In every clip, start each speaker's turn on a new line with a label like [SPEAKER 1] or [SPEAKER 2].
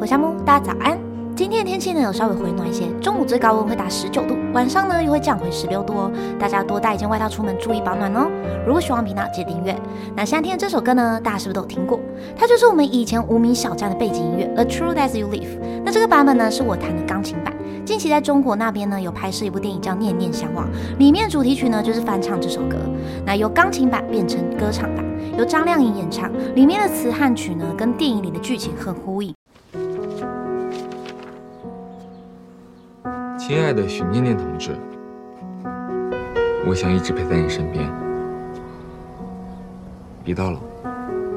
[SPEAKER 1] 我夏木，大家早安。今天的天气呢有稍微回暖一些，中午最高温会达十九度，晚上呢又会降回十六度哦。大家多带一件外套出门，注意保暖哦。如果喜欢频道，记得订阅。那夏天这首歌呢，大家是不是都有听过？它就是我们以前无名小站的背景音乐《A True As You Live》。那这个版本呢是我弹的钢琴版。近期在中国那边呢有拍摄一部电影叫《念念相忘》，里面主题曲呢就是翻唱这首歌。那由钢琴版变成歌唱版，由张靓颖演唱，里面的词和曲呢跟电影里的剧情很呼应。
[SPEAKER 2] 亲爱的许念念同志，我想一直陪在你身边。别到老，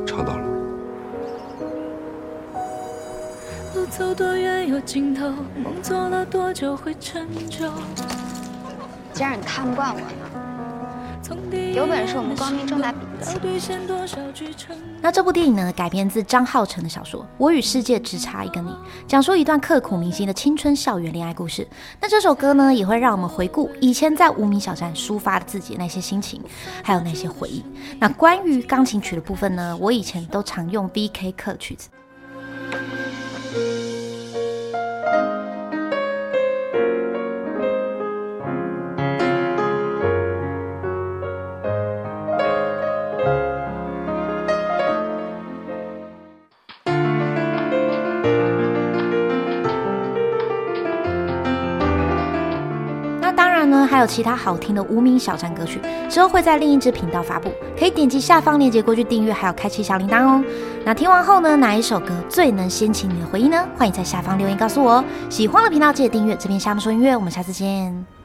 [SPEAKER 2] 吵到了。
[SPEAKER 3] 路走多远有尽头，梦做了多久会成就？
[SPEAKER 4] 既然你看不惯我呢？有本事我们光明正大比一下。
[SPEAKER 1] 那这部电影呢，改编自张浩成的小说《我与世界只差一个你》，讲述一段刻骨铭心的青春校园恋爱故事。那这首歌呢，也会让我们回顾以前在无名小站抒发的自己那些心情，还有那些回忆。那关于钢琴曲的部分呢，我以前都常用 B.K. 课曲子。呢，还有其他好听的无名小站歌曲，之后会在另一支频道发布，可以点击下方链接过去订阅，还有开启小铃铛哦。那听完后呢，哪一首歌最能掀起你的回忆呢？欢迎在下方留言告诉我哦。喜欢的频道记得订阅，这边下面说音乐，我们下次见。